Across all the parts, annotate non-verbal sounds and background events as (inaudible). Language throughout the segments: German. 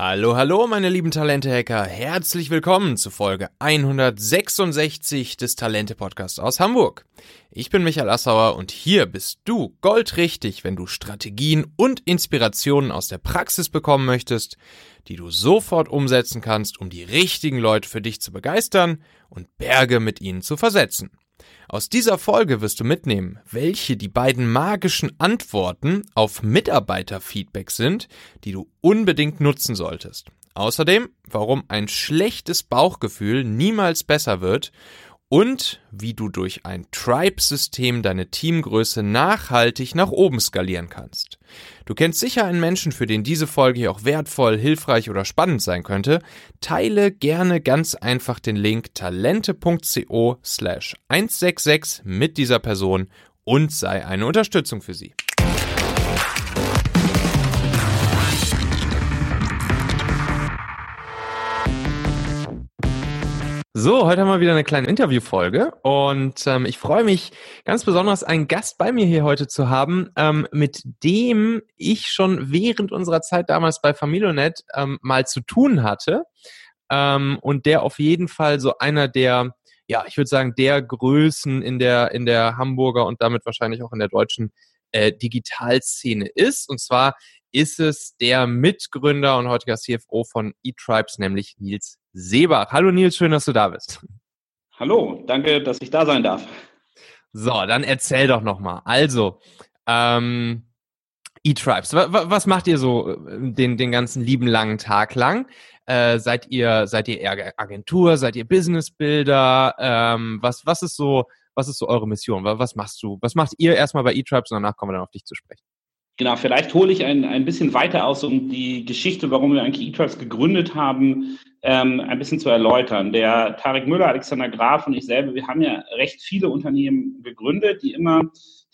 Hallo, hallo, meine lieben Talente-Hacker. Herzlich willkommen zu Folge 166 des Talente-Podcasts aus Hamburg. Ich bin Michael Assauer und hier bist du goldrichtig, wenn du Strategien und Inspirationen aus der Praxis bekommen möchtest, die du sofort umsetzen kannst, um die richtigen Leute für dich zu begeistern und Berge mit ihnen zu versetzen. Aus dieser Folge wirst du mitnehmen, welche die beiden magischen Antworten auf Mitarbeiterfeedback sind, die du unbedingt nutzen solltest. Außerdem, warum ein schlechtes Bauchgefühl niemals besser wird und wie du durch ein Tribe-System deine Teamgröße nachhaltig nach oben skalieren kannst. Du kennst sicher einen Menschen, für den diese Folge hier auch wertvoll, hilfreich oder spannend sein könnte. Teile gerne ganz einfach den Link talente.co slash 166 mit dieser Person und sei eine Unterstützung für sie. So, heute haben wir wieder eine kleine Interviewfolge und ähm, ich freue mich ganz besonders, einen Gast bei mir hier heute zu haben, ähm, mit dem ich schon während unserer Zeit damals bei Familionet ähm, mal zu tun hatte ähm, und der auf jeden Fall so einer der, ja, ich würde sagen, der Größen in der in der Hamburger und damit wahrscheinlich auch in der deutschen äh, Digitalszene ist. Und zwar ist es der Mitgründer und heutiger CFO von eTribes, nämlich Nils Seebach. Hallo Nils, schön, dass du da bist. Hallo, danke, dass ich da sein darf. So, dann erzähl doch nochmal. Also, ähm, E-Tribes, was macht ihr so äh, den, den ganzen lieben langen Tag lang? Äh, seid ihr, seid ihr eher Agentur, seid ihr Businessbuilder? Ähm, was, was ist so, was ist so eure Mission? Was machst du? Was macht ihr erstmal bei E-Tribes und danach kommen wir dann auf dich zu sprechen? Genau, vielleicht hole ich ein, ein bisschen weiter aus, um die Geschichte, warum wir eigentlich eTribes gegründet haben, ähm, ein bisschen zu erläutern. Der Tarek Müller, Alexander Graf und ich selber, wir haben ja recht viele Unternehmen gegründet, die immer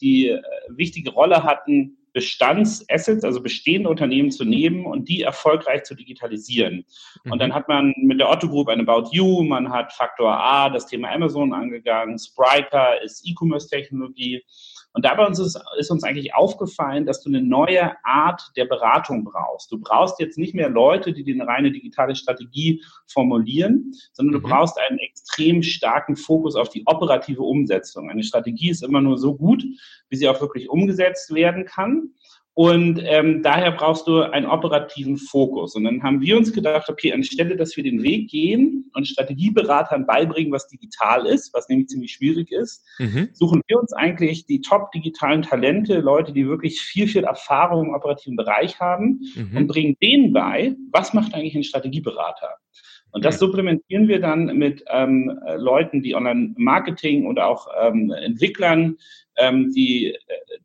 die äh, wichtige Rolle hatten, Bestandsassets, also bestehende Unternehmen zu nehmen und die erfolgreich zu digitalisieren. Mhm. Und dann hat man mit der Otto Group ein About You, man hat Faktor A, das Thema Amazon angegangen, Spriker ist E-Commerce-Technologie. Und dabei uns ist, ist, uns eigentlich aufgefallen, dass du eine neue Art der Beratung brauchst. Du brauchst jetzt nicht mehr Leute, die dir eine reine digitale Strategie formulieren, sondern du mhm. brauchst einen extrem starken Fokus auf die operative Umsetzung. Eine Strategie ist immer nur so gut, wie sie auch wirklich umgesetzt werden kann. Und ähm, daher brauchst du einen operativen Fokus. Und dann haben wir uns gedacht, okay, anstelle, dass wir den Weg gehen und Strategieberatern beibringen, was digital ist, was nämlich ziemlich schwierig ist, mhm. suchen wir uns eigentlich die top digitalen Talente, Leute, die wirklich viel, viel Erfahrung im operativen Bereich haben mhm. und bringen denen bei, was macht eigentlich ein Strategieberater? Und das supplementieren wir dann mit ähm, Leuten, die Online-Marketing oder auch ähm, Entwicklern, ähm, die,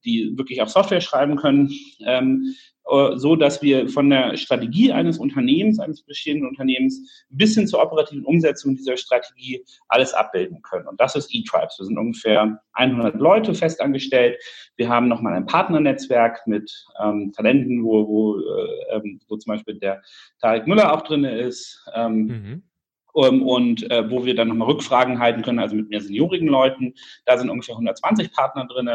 die wirklich auch Software schreiben können, ähm, äh, so dass wir von der Strategie eines Unternehmens, eines bestehenden Unternehmens, bis hin zur operativen Umsetzung dieser Strategie alles abbilden können. Und das ist eTribes. Wir sind ungefähr 100 Leute festangestellt. Wir haben nochmal ein Partnernetzwerk mit ähm, Talenten, wo, wo, äh, ähm, wo zum Beispiel der Tarek Müller auch drin ist. Ähm, mhm. Um, und äh, wo wir dann nochmal Rückfragen halten können, also mit mehr seniorigen Leuten. Da sind ungefähr 120 Partner drin.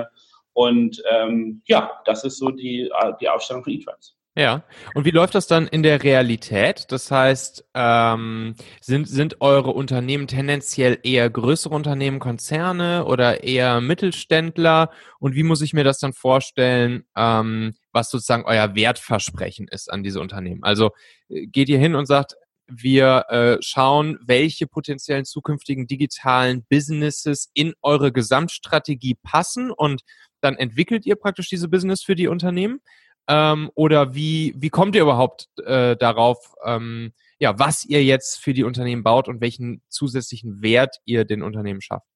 Und ähm, ja, das ist so die, die Aufstellung von eTribes. Ja, und wie läuft das dann in der Realität? Das heißt, ähm, sind, sind eure Unternehmen tendenziell eher größere Unternehmen, Konzerne oder eher Mittelständler? Und wie muss ich mir das dann vorstellen, ähm, was sozusagen euer Wertversprechen ist an diese Unternehmen? Also äh, geht ihr hin und sagt, wir äh, schauen, welche potenziellen zukünftigen digitalen Businesses in eure Gesamtstrategie passen und dann entwickelt ihr praktisch diese Business für die Unternehmen? Ähm, oder wie, wie kommt ihr überhaupt äh, darauf, ähm, ja, was ihr jetzt für die Unternehmen baut und welchen zusätzlichen Wert ihr den Unternehmen schafft?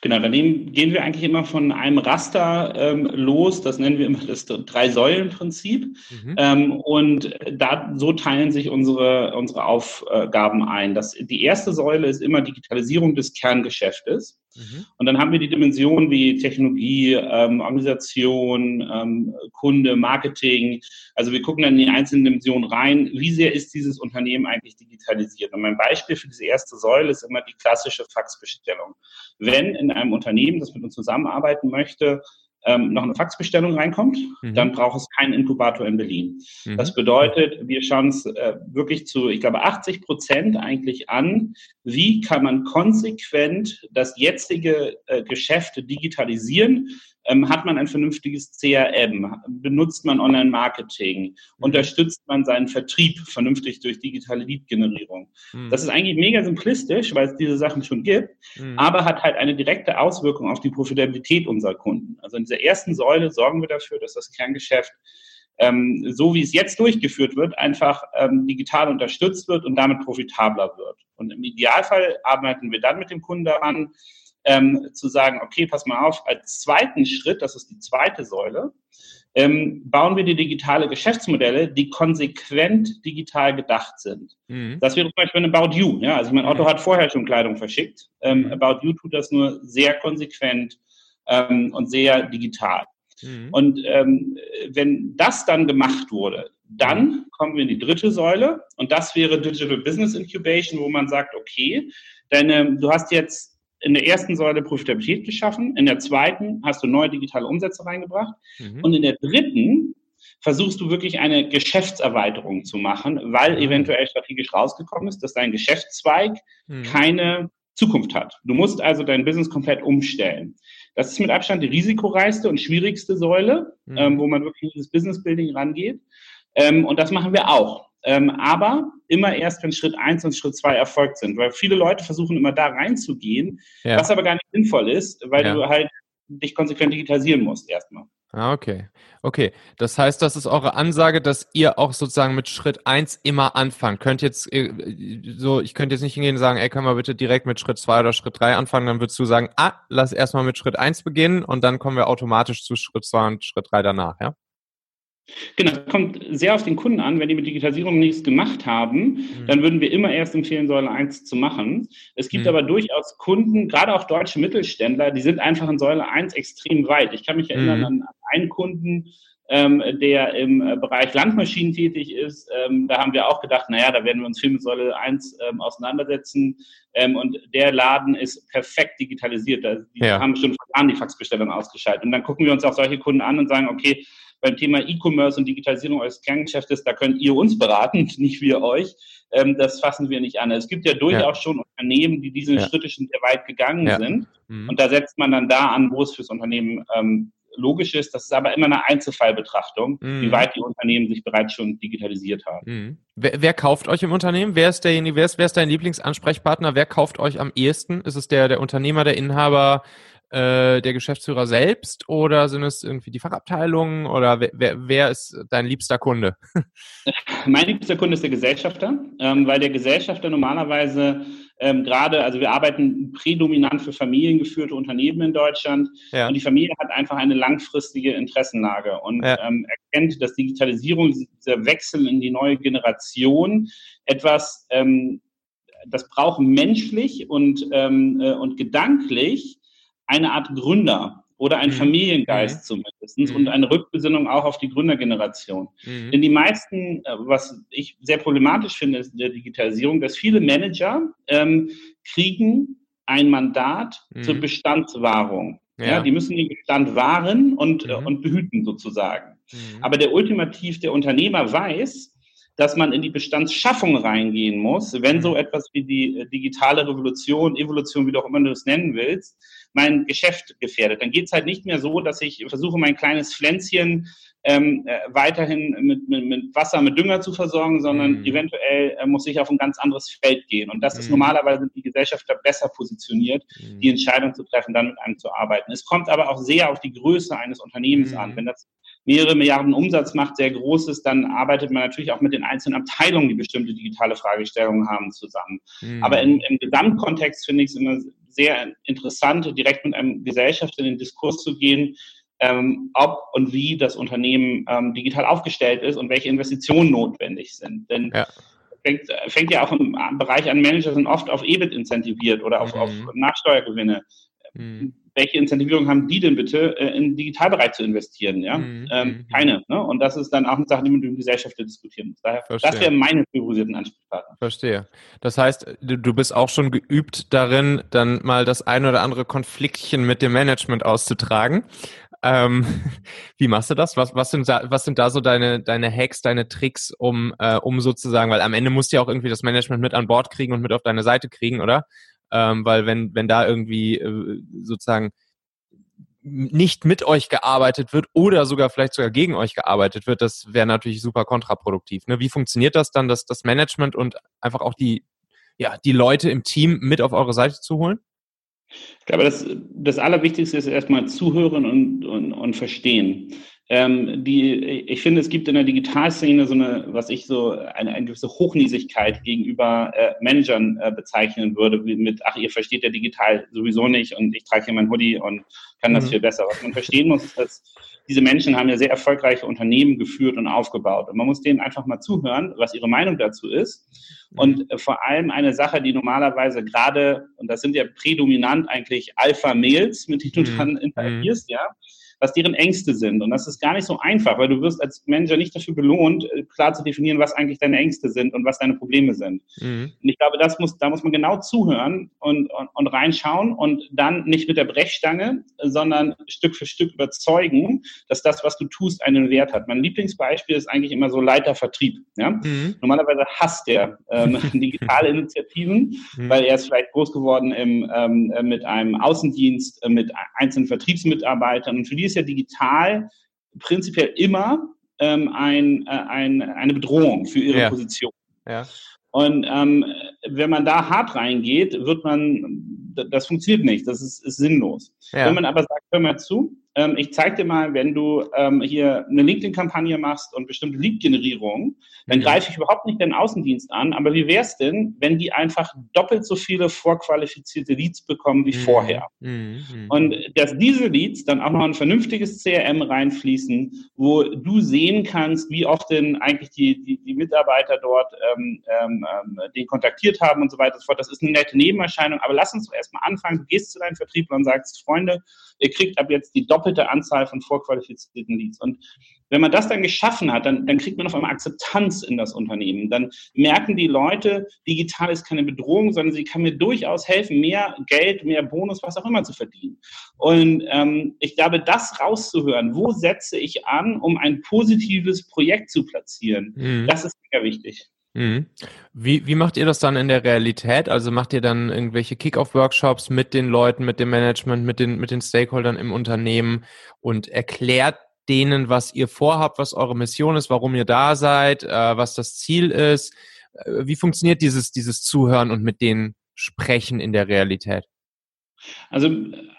Genau, daneben gehen wir eigentlich immer von einem Raster ähm, los, das nennen wir immer das Drei-Säulen-Prinzip. Mhm. Ähm, und da, so teilen sich unsere, unsere Aufgaben ein. Das, die erste Säule ist immer Digitalisierung des Kerngeschäftes. Mhm. Und dann haben wir die Dimensionen wie Technologie, ähm, Organisation, ähm, Kunde, Marketing. Also wir gucken dann in die einzelnen Dimensionen rein. Wie sehr ist dieses Unternehmen eigentlich digitalisiert? Und mein Beispiel für diese erste Säule ist immer die klassische Faxbestellung. Wenn in einem Unternehmen, das mit uns zusammenarbeiten möchte, ähm, noch eine Faxbestellung reinkommt, mhm. dann braucht es keinen Inkubator in Berlin. Mhm. Das bedeutet, wir schauen es äh, wirklich zu, ich glaube, 80 Prozent eigentlich an, wie kann man konsequent das jetzige äh, Geschäft digitalisieren, hat man ein vernünftiges CRM? Benutzt man Online-Marketing? Mhm. Unterstützt man seinen Vertrieb vernünftig durch digitale Lead-Generierung? Mhm. Das ist eigentlich mega simplistisch, weil es diese Sachen schon gibt, mhm. aber hat halt eine direkte Auswirkung auf die Profitabilität unserer Kunden. Also in dieser ersten Säule sorgen wir dafür, dass das Kerngeschäft ähm, so wie es jetzt durchgeführt wird, einfach ähm, digital unterstützt wird und damit profitabler wird. Und im Idealfall arbeiten wir dann mit dem Kunden daran, ähm, zu sagen, okay, pass mal auf, als zweiten Schritt, das ist die zweite Säule, ähm, bauen wir die digitale Geschäftsmodelle, die konsequent digital gedacht sind. Mhm. Das wäre zum Beispiel ein About You. Ja? Also mein Otto mhm. hat vorher schon Kleidung verschickt. Ähm, mhm. About You tut das nur sehr konsequent ähm, und sehr digital. Mhm. Und ähm, wenn das dann gemacht wurde, dann mhm. kommen wir in die dritte Säule und das wäre Digital Business Incubation, wo man sagt, okay, deine, du hast jetzt in der ersten Säule Profitabilität geschaffen, in der zweiten hast du neue digitale Umsätze reingebracht mhm. und in der dritten versuchst du wirklich eine Geschäftserweiterung zu machen, weil mhm. eventuell strategisch rausgekommen ist, dass dein Geschäftszweig mhm. keine Zukunft hat. Du musst also dein Business komplett umstellen. Das ist mit Abstand die risikoreichste und schwierigste Säule, mhm. ähm, wo man wirklich ins Business Building rangeht. Ähm, und das machen wir auch. Ähm, aber immer erst, wenn Schritt eins und Schritt zwei erfolgt sind, weil viele Leute versuchen immer da reinzugehen, ja. was aber gar nicht sinnvoll ist, weil ja. du halt dich konsequent digitalisieren musst erstmal. Ah, okay. Okay. Das heißt, das ist eure Ansage, dass ihr auch sozusagen mit Schritt eins immer anfangt. Könnt jetzt äh, so, ich könnte jetzt nicht hingehen und sagen, ey, können wir bitte direkt mit Schritt zwei oder Schritt drei anfangen, dann würdest du sagen, ah, lass erstmal mit Schritt eins beginnen und dann kommen wir automatisch zu Schritt zwei und Schritt drei danach, ja? Genau, kommt sehr auf den Kunden an. Wenn die mit Digitalisierung nichts gemacht haben, mhm. dann würden wir immer erst empfehlen, Säule 1 zu machen. Es gibt mhm. aber durchaus Kunden, gerade auch deutsche Mittelständler, die sind einfach in Säule 1 extrem weit. Ich kann mich erinnern mhm. an einen Kunden, ähm, der im äh, Bereich Landmaschinen tätig ist. Ähm, da haben wir auch gedacht, naja, da werden wir uns viel mit Säule 1 ähm, auseinandersetzen. Ähm, und der Laden ist perfekt digitalisiert. Also die ja. haben schon vor Jahren die Faxbestellung ausgeschaltet. Und dann gucken wir uns auch solche Kunden an und sagen, okay, beim Thema E-Commerce und Digitalisierung eures Kerngeschäftes, da könnt ihr uns beraten, (laughs) nicht wir euch. Ähm, das fassen wir nicht an. Es gibt ja durchaus ja. schon Unternehmen, die diese ja. Schritte schon sehr weit gegangen ja. sind. Mhm. Und da setzt man dann da an, wo es fürs Unternehmen ähm, logisch ist. Das ist aber immer eine Einzelfallbetrachtung, mhm. wie weit die Unternehmen sich bereits schon digitalisiert haben. Mhm. Wer, wer, kauft euch im Unternehmen? Wer ist derjenige, wer ist, wer ist dein Lieblingsansprechpartner? Wer kauft euch am ehesten? Ist es der, der Unternehmer, der Inhaber, äh, der Geschäftsführer selbst oder sind es irgendwie die Fachabteilungen oder wer, wer, wer ist dein liebster Kunde? (laughs) mein liebster Kunde ist der Gesellschafter, ähm, weil der Gesellschafter normalerweise ähm, gerade, also wir arbeiten prädominant für familiengeführte Unternehmen in Deutschland ja. und die Familie hat einfach eine langfristige Interessenlage und ja. ähm, erkennt, dass Digitalisierung, dieser Wechsel in die neue Generation etwas, ähm, das braucht menschlich und, ähm, äh, und gedanklich eine Art Gründer oder ein mhm. Familiengeist mhm. zumindest mhm. und eine Rückbesinnung auch auf die Gründergeneration. Mhm. Denn die meisten, äh, was ich sehr problematisch finde, ist in der Digitalisierung, dass viele Manager ähm, kriegen ein Mandat mhm. zur Bestandswahrung. Ja. ja. die müssen den Bestand wahren und, äh, mhm. und behüten sozusagen. Aber der ultimativ, der Unternehmer weiß, dass man in die Bestandsschaffung reingehen muss, wenn so etwas wie die äh, digitale Revolution, Evolution, wie du auch immer du es nennen willst, mein Geschäft gefährdet. Dann geht es halt nicht mehr so, dass ich versuche, mein kleines Pflänzchen ähm, äh, weiterhin mit, mit, mit, Wasser, mit Dünger zu versorgen, sondern mhm. eventuell äh, muss ich auf ein ganz anderes Feld gehen. Und das mhm. ist normalerweise die Gesellschaft da besser positioniert, mhm. die Entscheidung zu treffen, dann mit einem zu arbeiten. Es kommt aber auch sehr auf die Größe eines Unternehmens an. Mhm. Wenn das mehrere Milliarden Umsatz macht, sehr groß ist, dann arbeitet man natürlich auch mit den einzelnen Abteilungen, die bestimmte digitale Fragestellungen haben, zusammen. Mhm. Aber im, im Gesamtkontext finde ich es immer sehr interessant, direkt mit einem Gesellschaft in den Diskurs zu gehen, ähm, ob und wie das Unternehmen ähm, digital aufgestellt ist und welche Investitionen notwendig sind. Denn ja. Fängt, fängt, ja auch im Bereich an, Manager sind oft auf EBIT incentiviert oder auf, mhm. auf Nachsteuergewinne. Mhm welche Incentivierung haben die denn bitte, äh, in den Digitalbereich zu investieren? Ja? Mhm. Ähm, mhm. keine. Ne? Und das ist dann auch eine Sache, die man mit dem Gesellschafter diskutieren muss. Daher, das wären meine priorisierten Ansprechpartner. Verstehe. Das heißt, du bist auch schon geübt darin, dann mal das ein oder andere Konfliktchen mit dem Management auszutragen. Ähm, (laughs) wie machst du das? Was, was, sind da, was sind da so deine, deine Hacks, deine Tricks, um, äh, um sozusagen, weil am Ende musst du ja auch irgendwie das Management mit an Bord kriegen und mit auf deine Seite kriegen, oder? Ähm, weil wenn, wenn da irgendwie äh, sozusagen nicht mit euch gearbeitet wird oder sogar vielleicht sogar gegen euch gearbeitet wird, das wäre natürlich super kontraproduktiv. Ne? Wie funktioniert das dann, dass das Management und einfach auch die, ja, die Leute im Team mit auf eure Seite zu holen? Ich glaube, das, das Allerwichtigste ist erstmal zuhören und, und, und verstehen. Ähm, die, ich finde, es gibt in der Digitalszene so eine, was ich so eine, eine gewisse Hochnäsigkeit gegenüber äh, Managern äh, bezeichnen würde, mit, ach, ihr versteht ja digital sowieso nicht und ich trage hier mein Hoodie und kann das mhm. viel besser. Was man verstehen muss, ist, dass diese Menschen haben ja sehr erfolgreiche Unternehmen geführt und aufgebaut. Und man muss denen einfach mal zuhören, was ihre Meinung dazu ist. Und äh, vor allem eine Sache, die normalerweise gerade, und das sind ja prädominant eigentlich Alpha-Mails, mit denen du mhm. dann interagierst, ja, was deren Ängste sind. Und das ist gar nicht so einfach, weil du wirst als Manager nicht dafür belohnt, äh, klar zu definieren, was eigentlich deine Ängste sind und was deine Probleme sind. Mhm. Und ich glaube, das muss, da muss man genau zuhören und, und, und reinschauen und dann nicht mit der Brechstange, sondern Stück für Stück überzeugen, dass das, was du tust, einen Wert hat. Mein Lieblingsbeispiel ist eigentlich immer so Leitervertrieb. Ja? Mhm. Normalerweise hasst er ähm, (laughs) digitale Initiativen, mhm. weil er ist vielleicht groß geworden im, ähm, äh, mit einem Außendienst, äh, mit einzelnen Vertriebsmitarbeitern und für die ist ja digital prinzipiell immer ähm, ein, äh, ein, eine Bedrohung für ihre ja. Position. Ja. Und ähm, wenn man da hart reingeht, wird man, das funktioniert nicht, das ist, ist sinnlos. Ja. Wenn man aber sagt, hör mal zu, ähm, ich zeige dir mal, wenn du ähm, hier eine LinkedIn-Kampagne machst und bestimmte Lead-Generierung, dann mhm. greife ich überhaupt nicht den Außendienst an. Aber wie wäre es denn, wenn die einfach doppelt so viele vorqualifizierte Leads bekommen wie mhm. vorher? Mhm. Und dass diese Leads dann auch noch ein vernünftiges CRM reinfließen, wo du sehen kannst, wie oft denn eigentlich die, die, die Mitarbeiter dort ähm, ähm, ähm den kontaktiert haben und so weiter und so fort. Das ist eine nette Nebenerscheinung. Aber lass uns doch erstmal anfangen. Du gehst zu deinem Vertriebler und sagst, Freunde, ihr kriegt ab jetzt die doppelte Anzahl von vorqualifizierten Leads. Und wenn man das dann geschaffen hat, dann, dann kriegt man auf einmal Akzeptanz in das Unternehmen. Dann merken die Leute, digital ist keine Bedrohung, sondern sie kann mir durchaus helfen, mehr Geld, mehr Bonus, was auch immer zu verdienen. Und ähm, ich glaube, das rauszuhören, wo setze ich an, um ein positives Projekt zu platzieren, mhm. das ist sehr wichtig. Mhm. Wie, wie macht ihr das dann in der Realität? Also macht ihr dann irgendwelche Kick-Off-Workshops mit den Leuten, mit dem Management, mit den, mit den Stakeholdern im Unternehmen und erklärt denen, was ihr vorhabt, was eure Mission ist, warum ihr da seid, äh, was das Ziel ist? Äh, wie funktioniert dieses, dieses Zuhören und mit denen sprechen in der Realität? Also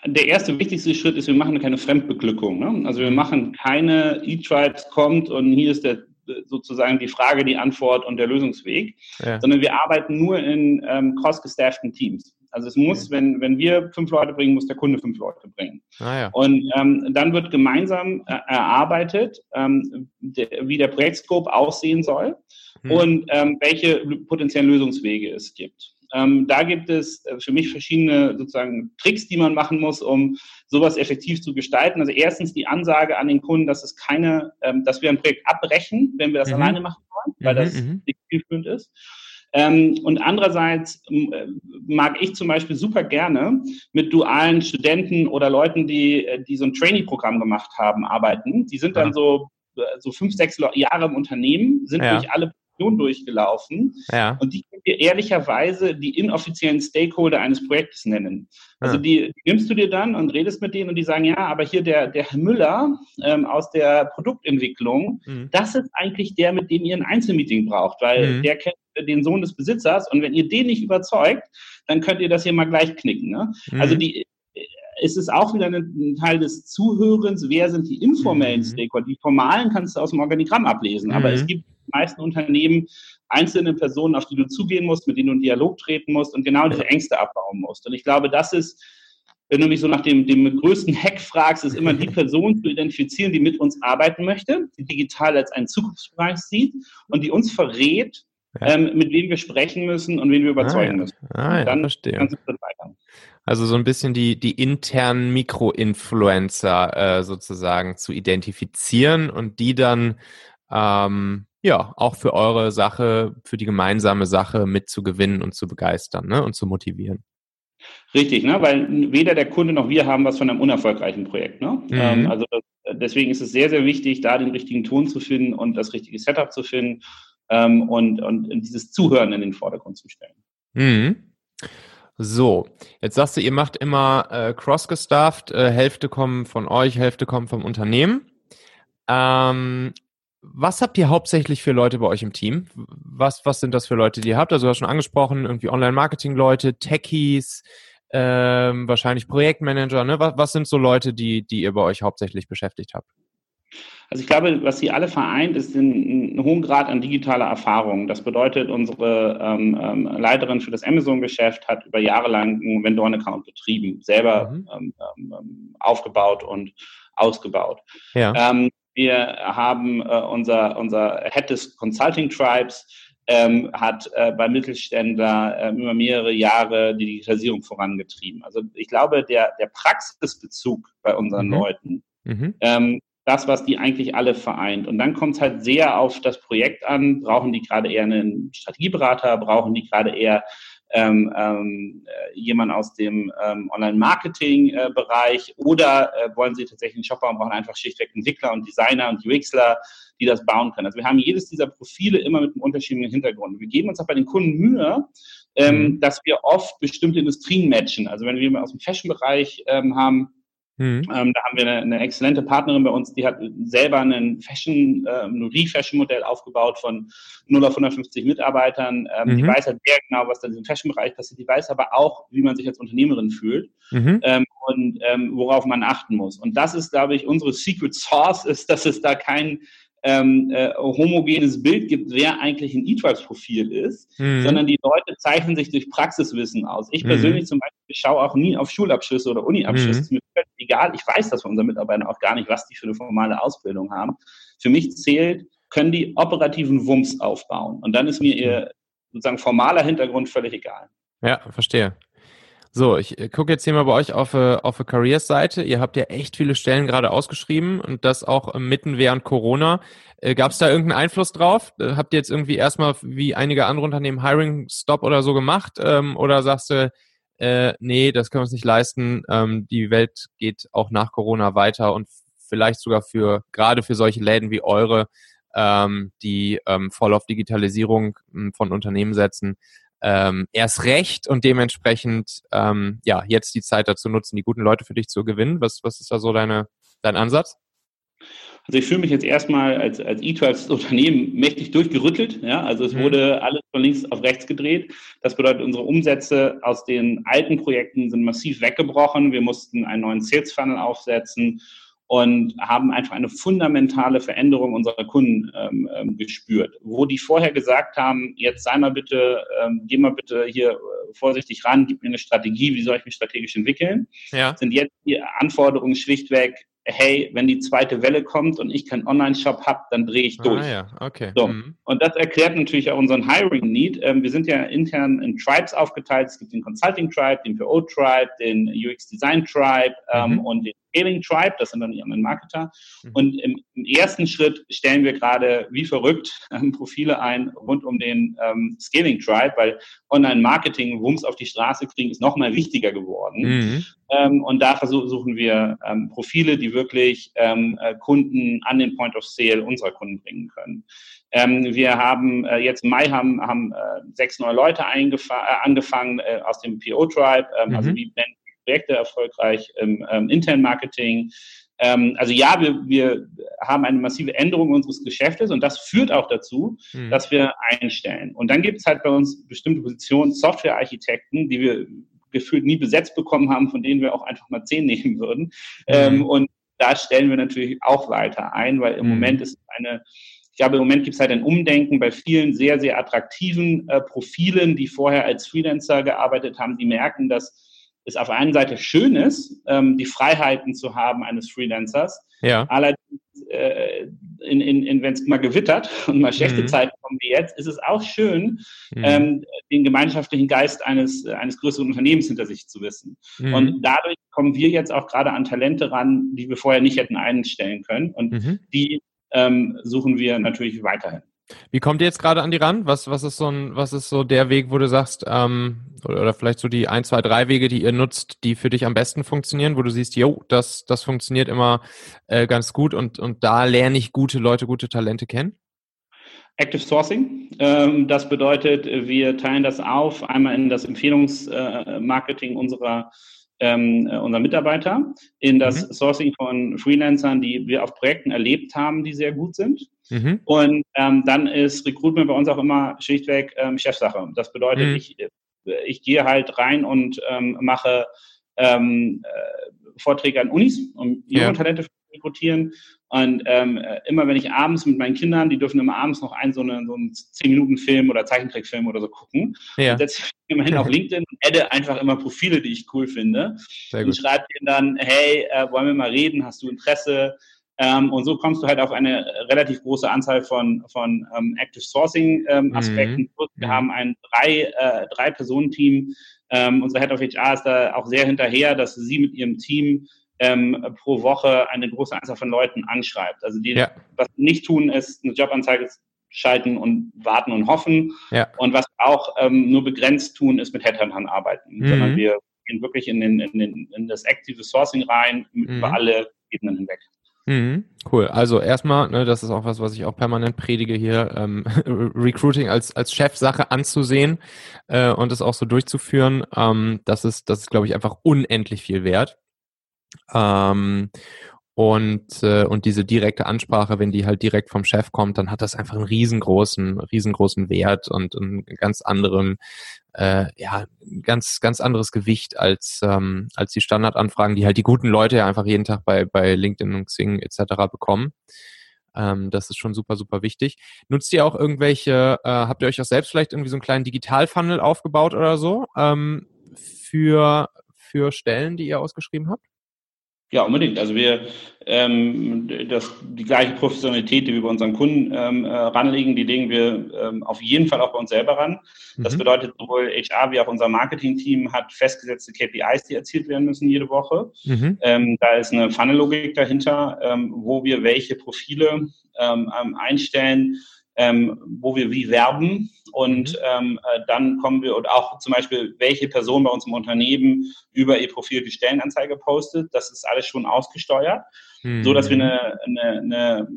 der erste wichtigste Schritt ist, wir machen keine Fremdbeglückung. Ne? Also wir machen keine E-Tribes kommt und hier ist der sozusagen die Frage, die Antwort und der Lösungsweg, ja. sondern wir arbeiten nur in ähm, cross-gestafften Teams. Also es muss, ja. wenn, wenn wir fünf Leute bringen, muss der Kunde fünf Leute bringen. Ah, ja. Und ähm, dann wird gemeinsam äh, erarbeitet, ähm, de, wie der Projektscope aussehen soll hm. und ähm, welche potenziellen Lösungswege es gibt. Ähm, da gibt es äh, für mich verschiedene sozusagen Tricks, die man machen muss, um sowas effektiv zu gestalten. Also erstens die Ansage an den Kunden, dass es keine, ähm, dass wir ein Projekt abbrechen, wenn wir das mhm. alleine machen wollen, weil mhm, das mhm. nicht zielführend ist. Ähm, und andererseits äh, mag ich zum Beispiel super gerne mit dualen Studenten oder Leuten, die, äh, die so ein Trainee-Programm gemacht haben, arbeiten. Die sind dann ja. so, so fünf, sechs Jahre im Unternehmen, sind ja. durch alle Positionen durchgelaufen. Ja. Und die können wir ehrlicherweise die inoffiziellen Stakeholder eines Projektes nennen. Also die, die, nimmst du dir dann und redest mit denen und die sagen, ja, aber hier der, der Herr Müller ähm, aus der Produktentwicklung, mhm. das ist eigentlich der, mit dem ihr ein Einzelmeeting braucht, weil mhm. der kennt den Sohn des Besitzers und wenn ihr den nicht überzeugt, dann könnt ihr das hier mal gleich knicken. Ne? Mhm. Also die, es ist auch wieder ein Teil des Zuhörens, wer sind die informellen mhm. Stakeholder. Die formalen kannst du aus dem Organigramm ablesen, aber es mhm. gibt meisten Unternehmen einzelne Personen, auf die du zugehen musst, mit denen du in Dialog treten musst und genau diese Ängste abbauen musst. Und ich glaube, das ist, wenn du mich so nach dem, dem größten Hack fragst, ist immer die (laughs) Person zu identifizieren, die mit uns arbeiten möchte, die digital als einen Zukunftsbereich sieht und die uns verrät, ja. ähm, mit wem wir sprechen müssen und wen wir überzeugen ah, ja. müssen. Ah, ja, dann verstehe. kannst du weiter. Also so ein bisschen die, die internen Mikroinfluencer äh, sozusagen zu identifizieren und die dann ähm, ja, auch für eure Sache, für die gemeinsame Sache mitzugewinnen und zu begeistern ne? und zu motivieren. Richtig, ne? weil weder der Kunde noch wir haben was von einem unerfolgreichen Projekt. Ne? Mhm. Ähm, also deswegen ist es sehr, sehr wichtig, da den richtigen Ton zu finden und das richtige Setup zu finden ähm, und, und dieses Zuhören in den Vordergrund zu stellen. Mhm. So, jetzt sagst du, ihr macht immer äh, cross-gestafft, äh, Hälfte kommen von euch, Hälfte kommen vom Unternehmen. Ähm, was habt ihr hauptsächlich für Leute bei euch im Team? Was, was sind das für Leute, die ihr habt? Also du hast schon angesprochen, irgendwie Online-Marketing-Leute, Techies, ähm, wahrscheinlich Projektmanager. Ne? Was, was sind so Leute, die, die ihr bei euch hauptsächlich beschäftigt habt? Also ich glaube, was sie alle vereint, ist ein, ein hohen Grad an digitaler Erfahrung. Das bedeutet, unsere ähm, ähm, Leiterin für das Amazon-Geschäft hat über Jahre lang einen Vendoren-Account betrieben, selber mhm. ähm, ähm aufgebaut und ausgebaut. Ja. Ähm, wir haben äh, unser, unser Head des Consulting Tribes, ähm, hat äh, bei Mittelständler äh, über mehrere Jahre die Digitalisierung vorangetrieben. Also ich glaube, der, der Praxisbezug bei unseren mhm. Leuten, mhm. Ähm, das, was die eigentlich alle vereint. Und dann kommt es halt sehr auf das Projekt an. Brauchen die gerade eher einen Strategieberater? Brauchen die gerade eher ähm, ähm, äh, jemand aus dem ähm, Online-Marketing-Bereich oder äh, wollen Sie tatsächlich einen Shopper und brauchen einfach schlichtweg Entwickler und Designer und UXler, die das bauen können. Also wir haben jedes dieser Profile immer mit einem unterschiedlichen Hintergrund. Wir geben uns auch bei den Kunden Mühe, ähm, mhm. dass wir oft bestimmte Industrien matchen. Also wenn wir aus dem Fashion-Bereich ähm, haben, Mhm. Ähm, da haben wir eine, eine, exzellente Partnerin bei uns, die hat selber ein Fashion, äh, ein Re-Fashion-Modell aufgebaut von 0 auf 150 Mitarbeitern. Ähm, mhm. Die weiß halt sehr genau, was da in diesem Fashion-Bereich passiert. Die weiß aber auch, wie man sich als Unternehmerin fühlt mhm. ähm, und ähm, worauf man achten muss. Und das ist, glaube ich, unsere Secret Source ist, dass es da kein ähm, äh, homogenes Bild gibt, wer eigentlich ein E-Tribes-Profil ist, mhm. sondern die Leute zeichnen sich durch Praxiswissen aus. Ich mhm. persönlich zum Beispiel schaue auch nie auf Schulabschlüsse oder Uniabschlüsse. Mhm. Ist mir völlig egal. Ich weiß das von unseren Mitarbeitern auch gar nicht, was die für eine formale Ausbildung haben. Für mich zählt, können die operativen Wumms aufbauen. Und dann ist mir ihr sozusagen formaler Hintergrund völlig egal. Ja, verstehe. So, ich äh, gucke jetzt hier mal bei euch auf, äh, auf der Careers-Seite. Ihr habt ja echt viele Stellen gerade ausgeschrieben und das auch mitten während Corona. Äh, Gab es da irgendeinen Einfluss drauf? Habt ihr jetzt irgendwie erstmal wie einige andere Unternehmen Hiring Stop oder so gemacht? Ähm, oder sagst du, äh, nee, das können wir uns nicht leisten. Ähm, die Welt geht auch nach Corona weiter und vielleicht sogar für, gerade für solche Läden wie eure, ähm, die ähm, voll auf Digitalisierung hm, von Unternehmen setzen, ähm, erst recht und dementsprechend ähm, ja jetzt die Zeit dazu nutzen, die guten Leute für dich zu gewinnen. Was, was ist da so deine, dein Ansatz? Also ich fühle mich jetzt erstmal als, als E-Tribes Unternehmen mächtig durchgerüttelt. Ja? Also es mhm. wurde alles von links auf rechts gedreht. Das bedeutet, unsere Umsätze aus den alten Projekten sind massiv weggebrochen. Wir mussten einen neuen Sales Funnel aufsetzen und haben einfach eine fundamentale Veränderung unserer Kunden ähm, ähm, gespürt. Wo die vorher gesagt haben, jetzt sei mal bitte, ähm, geh mal bitte hier äh, vorsichtig ran, gib mir eine Strategie, wie soll ich mich strategisch entwickeln, ja. sind jetzt die Anforderungen schlichtweg, hey, wenn die zweite Welle kommt und ich keinen Online-Shop habe, dann drehe ich durch. Ah, ja. okay. So. Mhm. Und das erklärt natürlich auch unseren Hiring-Need. Ähm, wir sind ja intern in Tribes aufgeteilt. Es gibt den Consulting Tribe, den PO Tribe, den UX Design Tribe ähm, mhm. und den Scaling Tribe, das sind dann die anderen Marketer. Mhm. Und im, im, ersten Schritt stellen wir gerade wie verrückt ähm, Profile ein rund um den ähm, Scaling Tribe, weil Online-Marketing, Wumms auf die Straße kriegen, ist noch mal wichtiger geworden. Mhm. Ähm, und da versuchen wir ähm, Profile, die wirklich ähm, äh, Kunden an den Point of Sale unserer Kunden bringen können. Ähm, wir haben äh, jetzt im Mai haben, haben äh, sechs neue Leute äh, angefangen äh, aus dem PO Tribe, ähm, also mhm. also wie Projekte erfolgreich im ähm, internen Marketing. Ähm, also ja, wir, wir haben eine massive Änderung unseres Geschäftes und das führt auch dazu, mhm. dass wir einstellen. Und dann gibt es halt bei uns bestimmte Positionen, Softwarearchitekten, die wir gefühlt nie besetzt bekommen haben, von denen wir auch einfach mal zehn (laughs) nehmen würden. Mhm. Ähm, und da stellen wir natürlich auch weiter ein, weil im mhm. Moment ist eine ich glaube, im Moment gibt es halt ein Umdenken bei vielen sehr, sehr attraktiven äh, Profilen, die vorher als Freelancer gearbeitet haben. Die merken, dass es auf einen Seite schön ist, ähm, die Freiheiten zu haben eines Freelancers. Ja. Allerdings, äh, in, in, in, wenn es mal gewittert (laughs) und mal schlechte mhm. Zeiten kommen wie jetzt, ist es auch schön, mhm. ähm, den gemeinschaftlichen Geist eines, eines größeren Unternehmens hinter sich zu wissen. Mhm. Und dadurch kommen wir jetzt auch gerade an Talente ran, die wir vorher nicht hätten einstellen können. Und mhm. die ähm, suchen wir natürlich weiterhin. Wie kommt ihr jetzt gerade an die ran? Was, was ist so ein, was ist so der Weg, wo du sagst, ähm, oder, oder vielleicht so die ein, zwei, drei Wege, die ihr nutzt, die für dich am besten funktionieren, wo du siehst, jo, das, das funktioniert immer äh, ganz gut und, und da lerne ich gute Leute, gute Talente kennen? Active Sourcing. Ähm, das bedeutet, wir teilen das auf, einmal in das Empfehlungsmarketing unserer ähm, äh, unserer Mitarbeiter, in das mhm. Sourcing von Freelancern, die wir auf Projekten erlebt haben, die sehr gut sind. Mhm. Und ähm, dann ist Recruitment bei uns auch immer schlichtweg ähm, Chefsache. Das bedeutet, mhm. ich, ich gehe halt rein und ähm, mache ähm, äh, Vorträge an Unis, um junge ja. Talente zu rekrutieren. Und ähm, immer wenn ich abends mit meinen Kindern, die dürfen immer abends noch einen so, eine, so einen 10-Minuten-Film oder Zeichentrickfilm oder so gucken, ja. setze ich immerhin auf LinkedIn und adde einfach immer Profile, die ich cool finde. Und schreibe denen dann, hey, äh, wollen wir mal reden, hast du Interesse? Ähm, und so kommst du halt auf eine relativ große Anzahl von, von ähm, Active Sourcing ähm, Aspekten. Mhm. Wir mhm. haben ein drei, äh, drei Personen-Team. Ähm, unsere Head of HR ist da auch sehr hinterher, dass sie mit ihrem Team ähm, pro Woche eine große Anzahl von Leuten anschreibt. Also die, ja. was nicht tun, ist eine Jobanzeige schalten und warten und hoffen. Ja. Und was auch ähm, nur begrenzt tun, ist mit Headhuntern arbeiten, mhm. sondern wir gehen wirklich in, den, in, den, in das aktive Sourcing rein, mhm. über alle Ebenen hinweg. Mhm, cool. Also erstmal, ne, das ist auch was, was ich auch permanent predige hier, ähm, (laughs) Recruiting als als Chefsache anzusehen äh, und es auch so durchzuführen. Ähm, das ist, das ist, glaube ich, einfach unendlich viel wert. Ähm, und, äh, und diese direkte Ansprache, wenn die halt direkt vom Chef kommt, dann hat das einfach einen riesengroßen, riesengroßen Wert und einen ganz anderen, äh, ja, ganz, ganz anderes Gewicht als, ähm, als die Standardanfragen, die halt die guten Leute ja einfach jeden Tag bei, bei LinkedIn und Xing etc. bekommen. Ähm, das ist schon super, super wichtig. Nutzt ihr auch irgendwelche, äh, habt ihr euch auch selbst vielleicht irgendwie so einen kleinen Digital-Funnel aufgebaut oder so ähm, für, für Stellen, die ihr ausgeschrieben habt? Ja, unbedingt. Also wir ähm, das, die gleiche Professionalität, die wir bei unseren Kunden ähm, äh, ranlegen, die legen wir ähm, auf jeden Fall auch bei uns selber ran. Mhm. Das bedeutet, sowohl HR wie auch unser Marketing-Team hat festgesetzte KPIs, die erzielt werden müssen jede Woche. Mhm. Ähm, da ist eine Funnel-Logik dahinter, ähm, wo wir welche Profile ähm, einstellen, ähm, wo wir wie werben und mhm. ähm, äh, dann kommen wir und auch zum Beispiel, welche Person bei uns im Unternehmen über ihr Profil die Stellenanzeige postet, das ist alles schon ausgesteuert, mhm. so dass wir eine, eine, eine,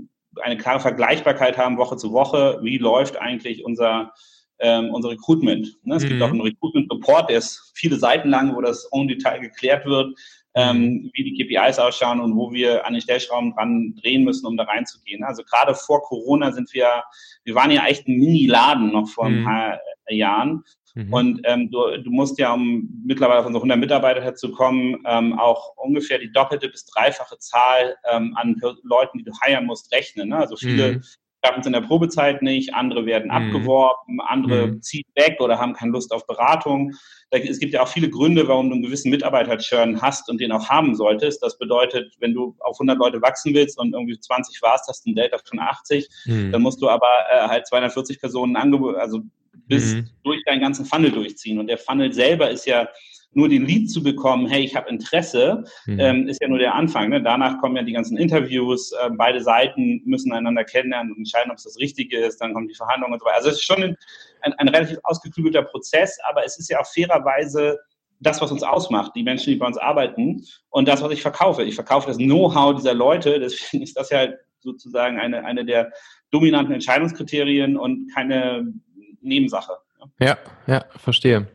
eine klare Vergleichbarkeit haben Woche zu Woche, wie läuft eigentlich unser ähm, unser Recruitment. Ne? Es mhm. gibt auch einen Recruitment-Report, der ist viele Seiten lang, wo das en Detail geklärt wird, ähm, mhm. wie die KPIs ausschauen und wo wir an den Stellschrauben dran drehen müssen, um da reinzugehen. Also gerade vor Corona sind wir, wir waren ja echt ein Mini-Laden noch vor ein mhm. paar äh, Jahren. Mhm. Und ähm, du, du musst ja, um mittlerweile auf unsere 100 Mitarbeiter herzukommen, ähm, auch ungefähr die doppelte bis dreifache Zahl ähm, an Leuten, die du heiern musst, rechnen. Ne? Also viele mhm schaffen es in der Probezeit nicht, andere werden mhm. abgeworben, andere mhm. ziehen weg oder haben keine Lust auf Beratung. Es gibt ja auch viele Gründe, warum du einen gewissen Mitarbeiter-Churn hast und den auch haben solltest. Das bedeutet, wenn du auf 100 Leute wachsen willst und irgendwie 20 warst, hast du ein Delta von 80, mhm. dann musst du aber äh, halt 240 Personen also bis mhm. durch deinen ganzen Funnel durchziehen. Und der Funnel selber ist ja nur den Lead zu bekommen, hey, ich habe Interesse, mhm. ähm, ist ja nur der Anfang. Ne? Danach kommen ja die ganzen Interviews, äh, beide Seiten müssen einander kennenlernen und entscheiden, ob es das Richtige ist, dann kommen die Verhandlungen und so weiter. Also es ist schon ein, ein, ein relativ ausgeklügelter Prozess, aber es ist ja auch fairerweise das, was uns ausmacht, die Menschen, die bei uns arbeiten und das, was ich verkaufe. Ich verkaufe das Know-how dieser Leute, deswegen ist das ja sozusagen eine, eine der dominanten Entscheidungskriterien und keine Nebensache. Ja, ja, verstehe.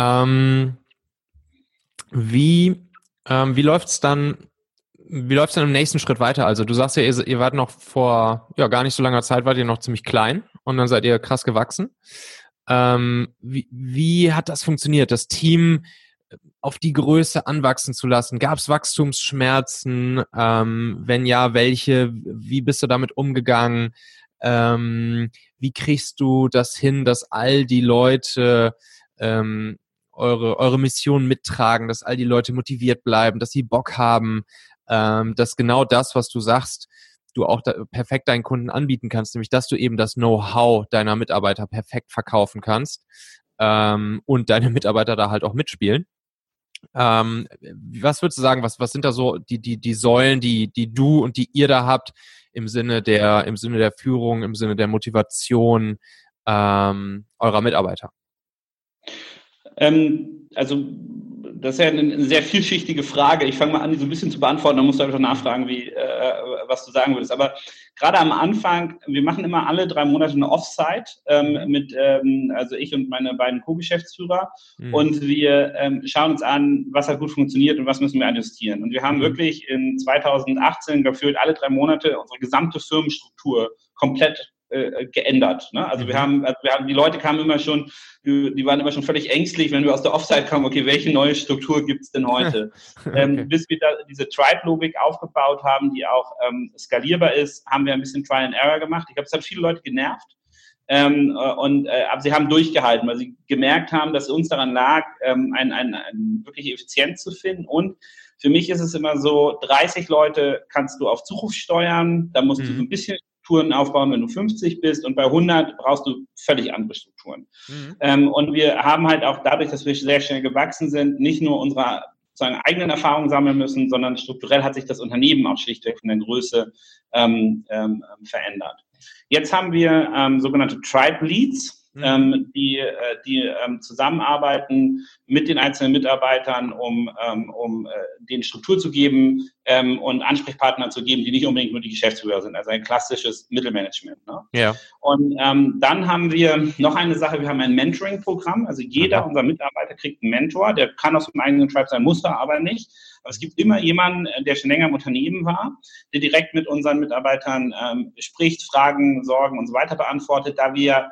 Ähm, wie ähm, wie läuft's dann? Dann im nächsten Schritt weiter? Also du sagst ja, ihr, ihr wart noch vor ja gar nicht so langer Zeit, wart ihr noch ziemlich klein und dann seid ihr krass gewachsen. Ähm, wie, wie hat das funktioniert, das Team auf die Größe anwachsen zu lassen? Gab es Wachstumsschmerzen? Ähm, wenn ja, welche? Wie bist du damit umgegangen? Ähm, wie kriegst du das hin, dass all die Leute ähm, eure, eure Mission mittragen, dass all die Leute motiviert bleiben, dass sie Bock haben, ähm, dass genau das, was du sagst, du auch perfekt deinen Kunden anbieten kannst, nämlich dass du eben das Know-how deiner Mitarbeiter perfekt verkaufen kannst ähm, und deine Mitarbeiter da halt auch mitspielen. Ähm, was würdest du sagen, was, was sind da so die, die, die Säulen, die, die du und die ihr da habt im Sinne der, im Sinne der Führung, im Sinne der Motivation ähm, eurer Mitarbeiter? Ähm, also das ist ja eine sehr vielschichtige Frage. Ich fange mal an, die so ein bisschen zu beantworten, dann musst du einfach nachfragen, wie, äh, was du sagen würdest. Aber gerade am Anfang, wir machen immer alle drei Monate eine Offsite ähm, mit, ähm, also ich und meine beiden Co-Geschäftsführer. Mhm. Und wir ähm, schauen uns an, was hat gut funktioniert und was müssen wir adjustieren. Und wir haben mhm. wirklich in 2018 gefühlt alle drei Monate unsere gesamte Firmenstruktur komplett äh, geändert. Ne? Also wir mhm. haben, also wir haben, die Leute kamen immer schon, die, waren immer schon völlig ängstlich, wenn wir aus der Offside kamen, okay, welche neue Struktur gibt's denn heute? (laughs) okay. ähm, bis wir da diese Tribe-Logik aufgebaut haben, die auch ähm, skalierbar ist, haben wir ein bisschen Trial and Error gemacht. Ich glaube, es hat viele Leute genervt. Ähm, äh, und äh, aber sie haben durchgehalten, weil sie gemerkt haben, dass uns daran lag, ähm, ein, ein, ein wirklich effizient zu finden. Und für mich ist es immer so, 30 Leute kannst du auf Zuruf steuern, da musst mhm. du so ein bisschen Strukturen aufbauen, wenn du 50 bist und bei 100 brauchst du völlig andere Strukturen. Mhm. Ähm, und wir haben halt auch dadurch, dass wir sehr schnell gewachsen sind, nicht nur unsere sozusagen eigenen Erfahrungen sammeln müssen, sondern strukturell hat sich das Unternehmen auch schlichtweg von der Größe ähm, ähm, verändert. Jetzt haben wir ähm, sogenannte Tribe Leads. Mhm. ähm, die, äh, die ähm, zusammenarbeiten mit den einzelnen Mitarbeitern, um, ähm, um äh, denen Struktur zu geben ähm, und Ansprechpartner zu geben, die nicht unbedingt nur die Geschäftsführer sind, also ein klassisches Mittelmanagement. Ne? Ja. Und ähm, dann haben wir noch eine Sache, wir haben ein Mentoring-Programm, also jeder mhm. unserer Mitarbeiter kriegt einen Mentor, der kann aus dem eigenen Tribe sein, muss er aber nicht. Aber es gibt immer jemanden, der schon länger im Unternehmen war, der direkt mit unseren Mitarbeitern ähm, spricht, Fragen, Sorgen und so weiter beantwortet, da wir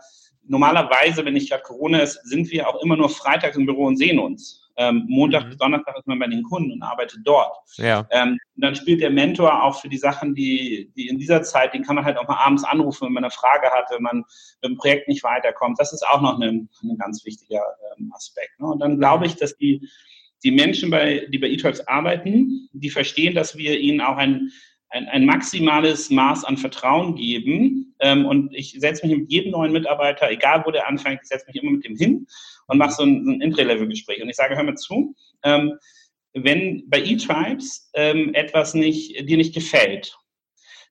normalerweise, wenn nicht gerade Corona ist, sind wir auch immer nur freitags im Büro und sehen uns. Ähm, Montag mhm. bis Donnerstag ist man bei den Kunden und arbeitet dort. Ja. Ähm, dann spielt der Mentor auch für die Sachen, die, die in dieser Zeit, den kann man halt auch mal abends anrufen, wenn man eine Frage hat, wenn man mit dem Projekt nicht weiterkommt. Das ist auch noch ein, ein ganz wichtiger ähm, Aspekt. Ne? Und dann glaube ich, dass die, die Menschen, bei, die bei eTribes arbeiten, die verstehen, dass wir ihnen auch ein ein, ein maximales Maß an Vertrauen geben. Ähm, und ich setze mich mit jedem neuen Mitarbeiter, egal wo der anfängt, ich setze mich immer mit dem hin und mache so ein, so ein Entry-Level-Gespräch. Und ich sage, hör mir zu, ähm, wenn bei eTribes ähm, etwas nicht, dir nicht gefällt,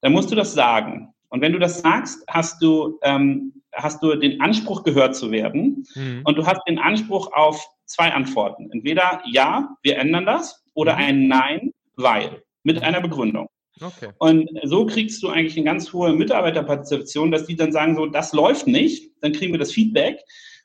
dann musst du das sagen. Und wenn du das sagst, hast du, ähm, hast du den Anspruch, gehört zu werden. Mhm. Und du hast den Anspruch auf zwei Antworten. Entweder ja, wir ändern das oder mhm. ein Nein, weil. Mit einer Begründung. Okay. Und so kriegst du eigentlich eine ganz hohe Mitarbeiterpartizipation, dass die dann sagen, so, das läuft nicht, dann kriegen wir das Feedback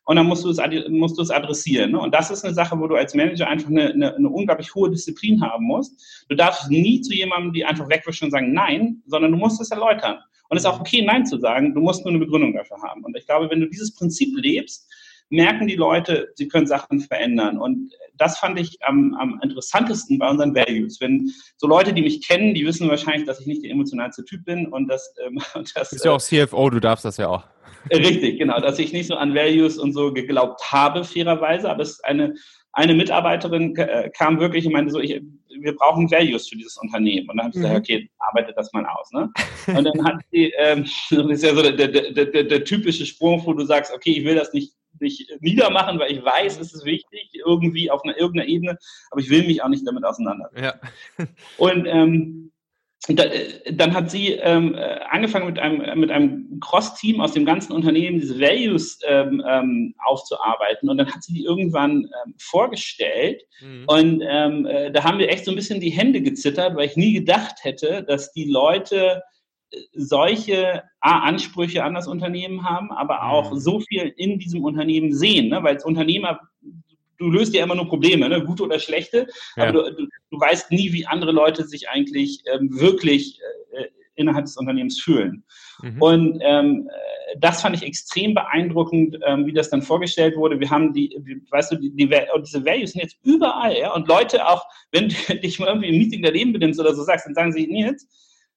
und dann musst du es, musst du es adressieren. Ne? Und das ist eine Sache, wo du als Manager einfach eine, eine, eine, unglaublich hohe Disziplin haben musst. Du darfst nie zu jemandem, die einfach wegwischen und sagen Nein, sondern du musst es erläutern. Und es ist auch okay, Nein zu sagen, du musst nur eine Begründung dafür haben. Und ich glaube, wenn du dieses Prinzip lebst, merken die Leute, sie können Sachen verändern. Und das fand ich am, am interessantesten bei unseren Values. Wenn so Leute, die mich kennen, die wissen wahrscheinlich, dass ich nicht der emotionalste Typ bin und das, ähm, (laughs) das Du bist ja auch CFO, du darfst das ja auch. Richtig, genau, dass ich nicht so an Values und so geglaubt habe, fairerweise, aber es ist eine, eine Mitarbeiterin äh, kam wirklich und meinte so, ich, wir brauchen Values für dieses Unternehmen. Und dann habe ich gesagt, mhm. okay, arbeitet das mal aus. Ne? Und dann hat sie, ähm, (laughs) das ist ja so der, der, der, der typische Sprung, wo du sagst, okay, ich will das nicht nicht niedermachen, weil ich weiß, es ist wichtig, irgendwie auf einer irgendeiner Ebene, aber ich will mich auch nicht damit auseinandersetzen. Ja. (laughs) Und ähm, da, dann hat sie ähm, äh, angefangen mit einem, mit einem Cross-Team aus dem ganzen Unternehmen diese Values ähm, ähm, aufzuarbeiten und dann hat sie die irgendwann ähm, vorgestellt mhm. und ähm, äh, da haben wir echt so ein bisschen die Hände gezittert, weil ich nie gedacht hätte, dass die Leute solche A, Ansprüche an das Unternehmen haben, aber auch mhm. so viel in diesem Unternehmen sehen, ne? weil als Unternehmer, du löst ja immer nur Probleme, ne? gute oder schlechte, ja. aber du, du, du, weißt nie, wie andere Leute sich eigentlich ähm, wirklich äh, innerhalb des Unternehmens fühlen. Mhm. Und ähm, das fand ich extrem beeindruckend, ähm, wie das dann vorgestellt wurde. Wir haben die, weißt du, die, die, diese Values sind jetzt überall, ja, und Leute auch, wenn du (laughs) dich mal irgendwie im Meeting daneben benimmst oder so sagst, dann sagen sie, Nils,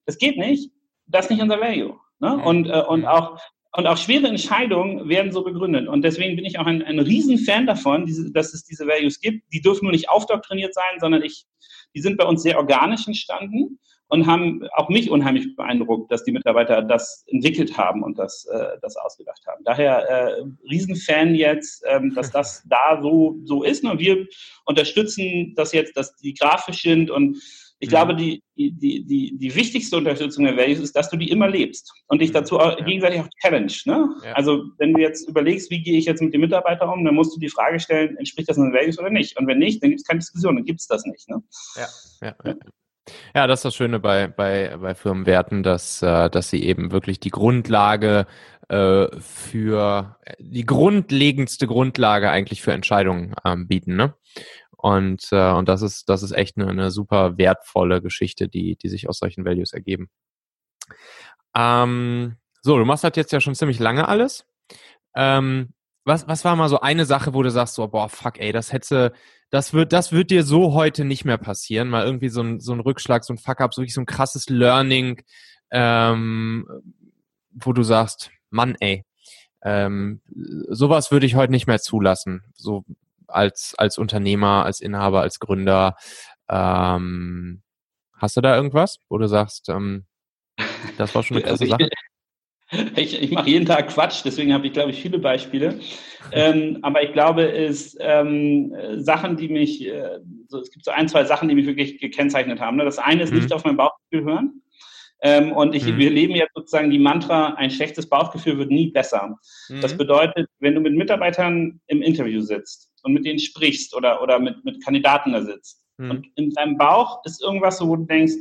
das geht nicht, das ist nicht unser Value. Ne? Und, äh, und, auch, und auch schwere Entscheidungen werden so begründet. Und deswegen bin ich auch ein, ein Riesenfan davon, diese, dass es diese Values gibt. Die dürfen nur nicht aufdoktriniert sein, sondern ich, die sind bei uns sehr organisch entstanden. und haben auch mich unheimlich beeindruckt, dass die Mitarbeiter das entwickelt haben und das, äh, das ausgedacht haben. Daher äh, Riesenfan jetzt, ähm, dass das (laughs) da so, so ist. Und wir unterstützen das jetzt, dass die grafisch sind und ich mhm. glaube, die, die, die, die wichtigste Unterstützung der Values ist, dass du die immer lebst und dich dazu auch, ja. gegenseitig auch challenge. Ne? Ja. Also wenn du jetzt überlegst, wie gehe ich jetzt mit dem Mitarbeiter um, dann musst du die Frage stellen, entspricht das den Values oder nicht? Und wenn nicht, dann gibt es keine Diskussion, dann gibt es das nicht. Ne? Ja, ja, ja. Ja, das ist das Schöne bei, bei, bei Firmenwerten, dass, äh, dass sie eben wirklich die Grundlage äh, für die grundlegendste Grundlage eigentlich für Entscheidungen ähm, bieten. Ne? Und, äh, und das ist, das ist echt eine, eine super wertvolle Geschichte, die, die sich aus solchen Values ergeben. Ähm, so, du machst halt jetzt ja schon ziemlich lange alles. Ähm, was, was war mal so eine Sache, wo du sagst, so, boah, fuck, ey, das hätte, das wird, das wird dir so heute nicht mehr passieren, mal irgendwie so ein, so ein Rückschlag, so ein Fuck-up, so wirklich so ein krasses Learning, ähm, wo du sagst, Mann, ey, ähm, sowas würde ich heute nicht mehr zulassen, so als, als Unternehmer, als Inhaber, als Gründer. Ähm, hast du da irgendwas, wo du sagst, ähm, das war schon (laughs) eine krasse Sache? (laughs) Ich, ich mache jeden Tag Quatsch, deswegen habe ich, glaube ich, viele Beispiele. Ähm, aber ich glaube, es ähm, Sachen, die mich, äh, so, es gibt so ein, zwei Sachen, die mich wirklich gekennzeichnet haben. Ne? Das eine ist mhm. nicht auf mein Bauchgefühl hören. Ähm, und ich, mhm. wir leben jetzt sozusagen die Mantra, ein schlechtes Bauchgefühl wird nie besser. Mhm. Das bedeutet, wenn du mit Mitarbeitern im Interview sitzt und mit denen sprichst oder, oder mit, mit Kandidaten da sitzt mhm. und in deinem Bauch ist irgendwas so, wo du denkst,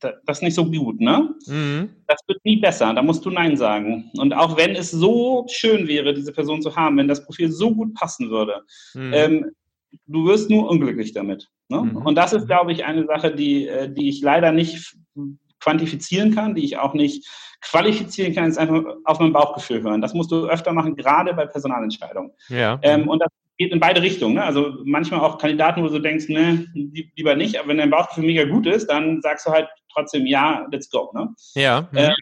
das ist nicht so gut, ne? Mhm. Das wird nie besser, da musst du Nein sagen. Und auch wenn es so schön wäre, diese Person zu haben, wenn das Profil so gut passen würde, mhm. ähm, du wirst nur unglücklich damit. Ne? Mhm. Und das ist, glaube ich, eine Sache, die, äh, die ich leider nicht quantifizieren kann, die ich auch nicht qualifizieren kann, ist einfach auf mein Bauchgefühl hören. Das musst du öfter machen, gerade bei Personalentscheidungen. Ja. Ähm, und das geht in beide Richtungen. Ne? Also manchmal auch Kandidaten, wo du denkst, ne, lieber nicht, aber wenn dein Bauchgefühl mega gut ist, dann sagst du halt trotzdem, ja, let's go. Ne? Ja. Mhm. Äh,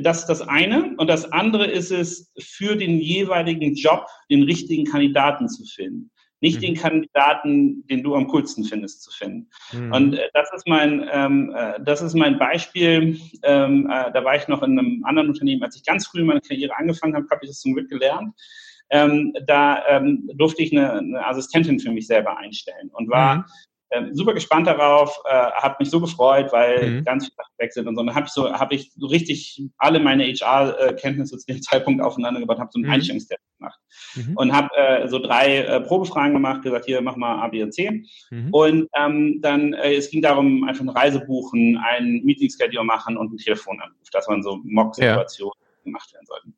das ist das eine. Und das andere ist es, für den jeweiligen Job den richtigen Kandidaten zu finden. Nicht mhm. den Kandidaten, den du am coolsten findest, zu finden. Mhm. Und äh, das ist mein, ähm, äh, das ist mein Beispiel. Ähm, äh, da war ich noch in einem anderen Unternehmen, als ich ganz früh meine Karriere angefangen habe, habe ich das zum Glück gelernt. Ähm, da ähm, durfte ich eine, eine, Assistentin für mich selber einstellen und war mhm. Ähm, super gespannt darauf, äh, hat mich so gefreut, weil mhm. ganz viele Sachen weg sind und so. Und dann habe ich so, habe ich so richtig alle meine HR-Kenntnisse zu dem (laughs) Zeitpunkt aufeinander gebaut, habe so einen mhm. Einstellungstest gemacht mhm. und habe äh, so drei äh, Probefragen gemacht, gesagt, hier mach mal A, B und C. Mhm. Und ähm, dann, äh, es ging darum, einfach eine Reise buchen, ein Meeting-Schedule machen und einen Telefonanruf. Das waren so Mock-Situationen, ja. gemacht werden sollten.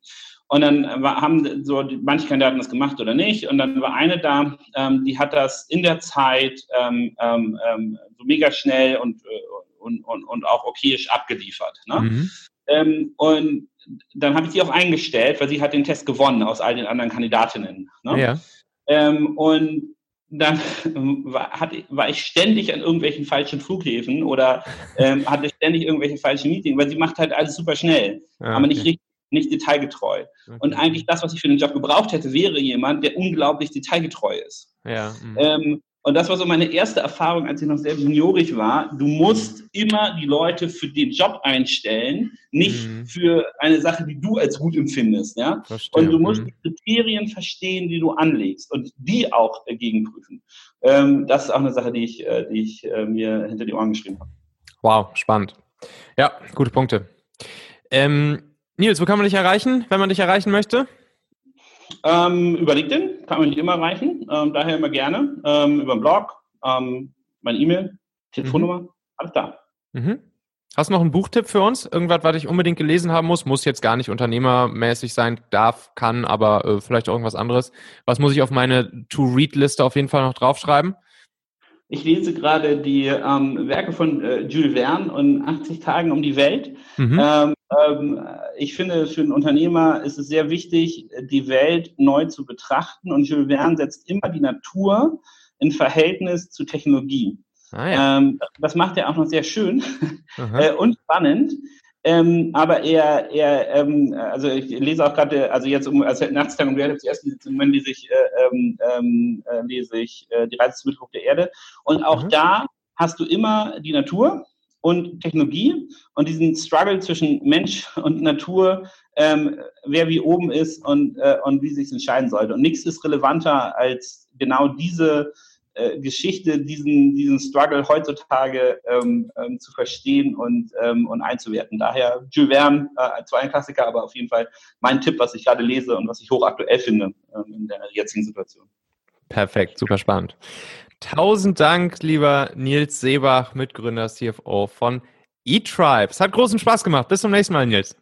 Und dann war, haben so manche Kandidaten das gemacht oder nicht. Und dann war eine da, ähm, die hat das in der Zeit ähm, ähm, ähm so mega schnell und, äh, und, und, und auch okayisch abgeliefert. Ne? Mhm. Ähm, und dann habe ich sie auch eingestellt, weil sie hat den Test gewonnen aus all den anderen Kandidatinnen. Ne? Ja. Ähm, und dann (laughs) war, hat, war ich ständig an irgendwelchen falschen Flughäfen oder ähm, (laughs) hatte ständig irgendwelche falschen Meetings, weil sie macht halt alles super schnell, ja, aber nicht richtig nicht detailgetreu. Okay. Und eigentlich das, was ich für den Job gebraucht hätte, wäre jemand, der unglaublich detailgetreu ist. Ja. Mhm. Ähm, und das war so meine erste Erfahrung, als ich noch sehr juniorig war. Du musst immer die Leute für den Job einstellen, nicht mhm. für eine Sache, die du als gut empfindest. Ja? Verstehe. Und du musst mhm. die Kriterien verstehen, die du anlegst und die auch dagegen prüfen. Ähm, das ist auch eine Sache, die ich, äh, die ich äh, mir hinter die Ohren geschrieben habe. Wow, spannend. Ja, gute Punkte. Ähm, Nils, wo kann man dich erreichen, wenn man dich erreichen möchte? Ähm, über LinkedIn kann man mich immer erreichen, ähm, daher immer gerne. Ähm, über den Blog, ähm, meine E-Mail, Telefonnummer, mhm. alles da. Mhm. Hast du noch einen Buchtipp für uns? Irgendwas, was ich unbedingt gelesen haben muss? Muss jetzt gar nicht unternehmermäßig sein, darf, kann, aber äh, vielleicht auch irgendwas anderes. Was muss ich auf meine To-Read-Liste auf jeden Fall noch draufschreiben? Ich lese gerade die ähm, Werke von äh, Jules Verne und 80 Tagen um die Welt. Mhm. Ähm, ähm, ich finde, für einen Unternehmer ist es sehr wichtig, die Welt neu zu betrachten. Und Jules Verne setzt immer die Natur in Verhältnis zu Technologie. Ah, ja. ähm, das macht er auch noch sehr schön (laughs) äh, und spannend. Ähm, aber er, er ähm, also ich lese auch gerade, also jetzt um, als Nachtstag und Wert die ersten Moment lese ich, äh, ähm, ähm, äh, lese ich äh, die Reise zum Mittelpunkt der Erde. Und auch mhm. da hast du immer die Natur und Technologie und diesen Struggle zwischen Mensch (laughs) und Natur, ähm, wer wie oben ist und, äh, und wie sich entscheiden sollte. Und nichts ist relevanter als genau diese äh, Geschichte, diesen, diesen Struggle heutzutage ähm, ähm, zu verstehen und, ähm, und einzuwerten. Daher Jules Verne, äh, zwar ein Klassiker, aber auf jeden Fall mein Tipp, was ich gerade lese und was ich hochaktuell finde ähm, in der jetzigen Situation. Perfekt, super spannend. Tausend Dank, lieber Nils Seebach, Mitgründer, CFO von eTribe. Es hat großen Spaß gemacht. Bis zum nächsten Mal, Nils.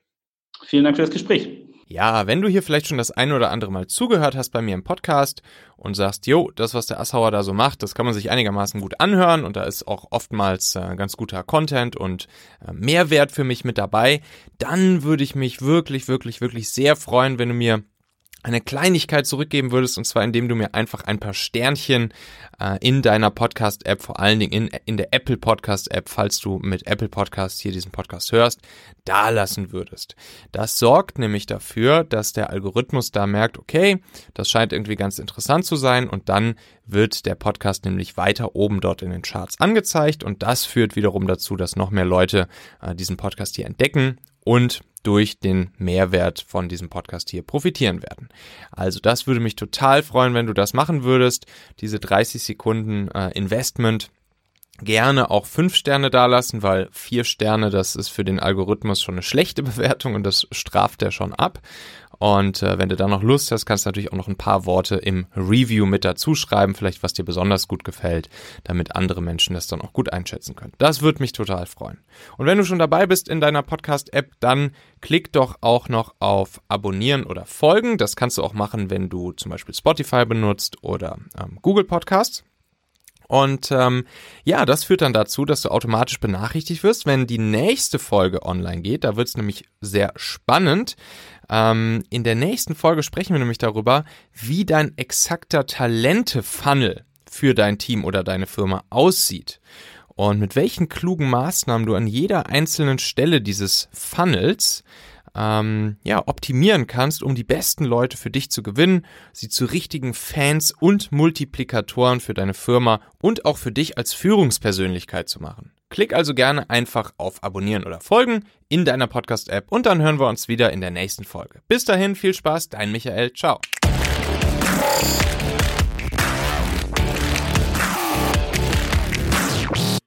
Vielen Dank für das Gespräch. Ja, wenn du hier vielleicht schon das ein oder andere Mal zugehört hast bei mir im Podcast und sagst, jo, das, was der Assauer da so macht, das kann man sich einigermaßen gut anhören und da ist auch oftmals äh, ganz guter Content und äh, Mehrwert für mich mit dabei, dann würde ich mich wirklich, wirklich, wirklich sehr freuen, wenn du mir eine Kleinigkeit zurückgeben würdest, und zwar indem du mir einfach ein paar Sternchen äh, in deiner Podcast-App, vor allen Dingen in, in der Apple Podcast-App, falls du mit Apple Podcast hier diesen Podcast hörst, da lassen würdest. Das sorgt nämlich dafür, dass der Algorithmus da merkt, okay, das scheint irgendwie ganz interessant zu sein und dann wird der Podcast nämlich weiter oben dort in den Charts angezeigt und das führt wiederum dazu, dass noch mehr Leute äh, diesen Podcast hier entdecken und durch den Mehrwert von diesem Podcast hier profitieren werden. Also das würde mich total freuen, wenn du das machen würdest. Diese 30 Sekunden äh, Investment gerne auch fünf Sterne dalassen, weil vier Sterne, das ist für den Algorithmus schon eine schlechte (laughs) Bewertung und das straft er schon ab. Und äh, wenn du da noch Lust hast, kannst du natürlich auch noch ein paar Worte im Review mit dazu schreiben, vielleicht was dir besonders gut gefällt, damit andere Menschen das dann auch gut einschätzen können. Das würde mich total freuen. Und wenn du schon dabei bist in deiner Podcast-App, dann klick doch auch noch auf Abonnieren oder Folgen. Das kannst du auch machen, wenn du zum Beispiel Spotify benutzt oder ähm, Google Podcasts. Und ähm, ja, das führt dann dazu, dass du automatisch benachrichtigt wirst, wenn die nächste Folge online geht. Da wird es nämlich sehr spannend. Ähm, in der nächsten Folge sprechen wir nämlich darüber, wie dein exakter Talente-Funnel für dein Team oder deine Firma aussieht. Und mit welchen klugen Maßnahmen du an jeder einzelnen Stelle dieses Funnels ähm, ja, optimieren kannst, um die besten Leute für dich zu gewinnen, sie zu richtigen Fans und Multiplikatoren für deine Firma und auch für dich als Führungspersönlichkeit zu machen. Klick also gerne einfach auf Abonnieren oder Folgen in deiner Podcast-App und dann hören wir uns wieder in der nächsten Folge. Bis dahin, viel Spaß, dein Michael, ciao.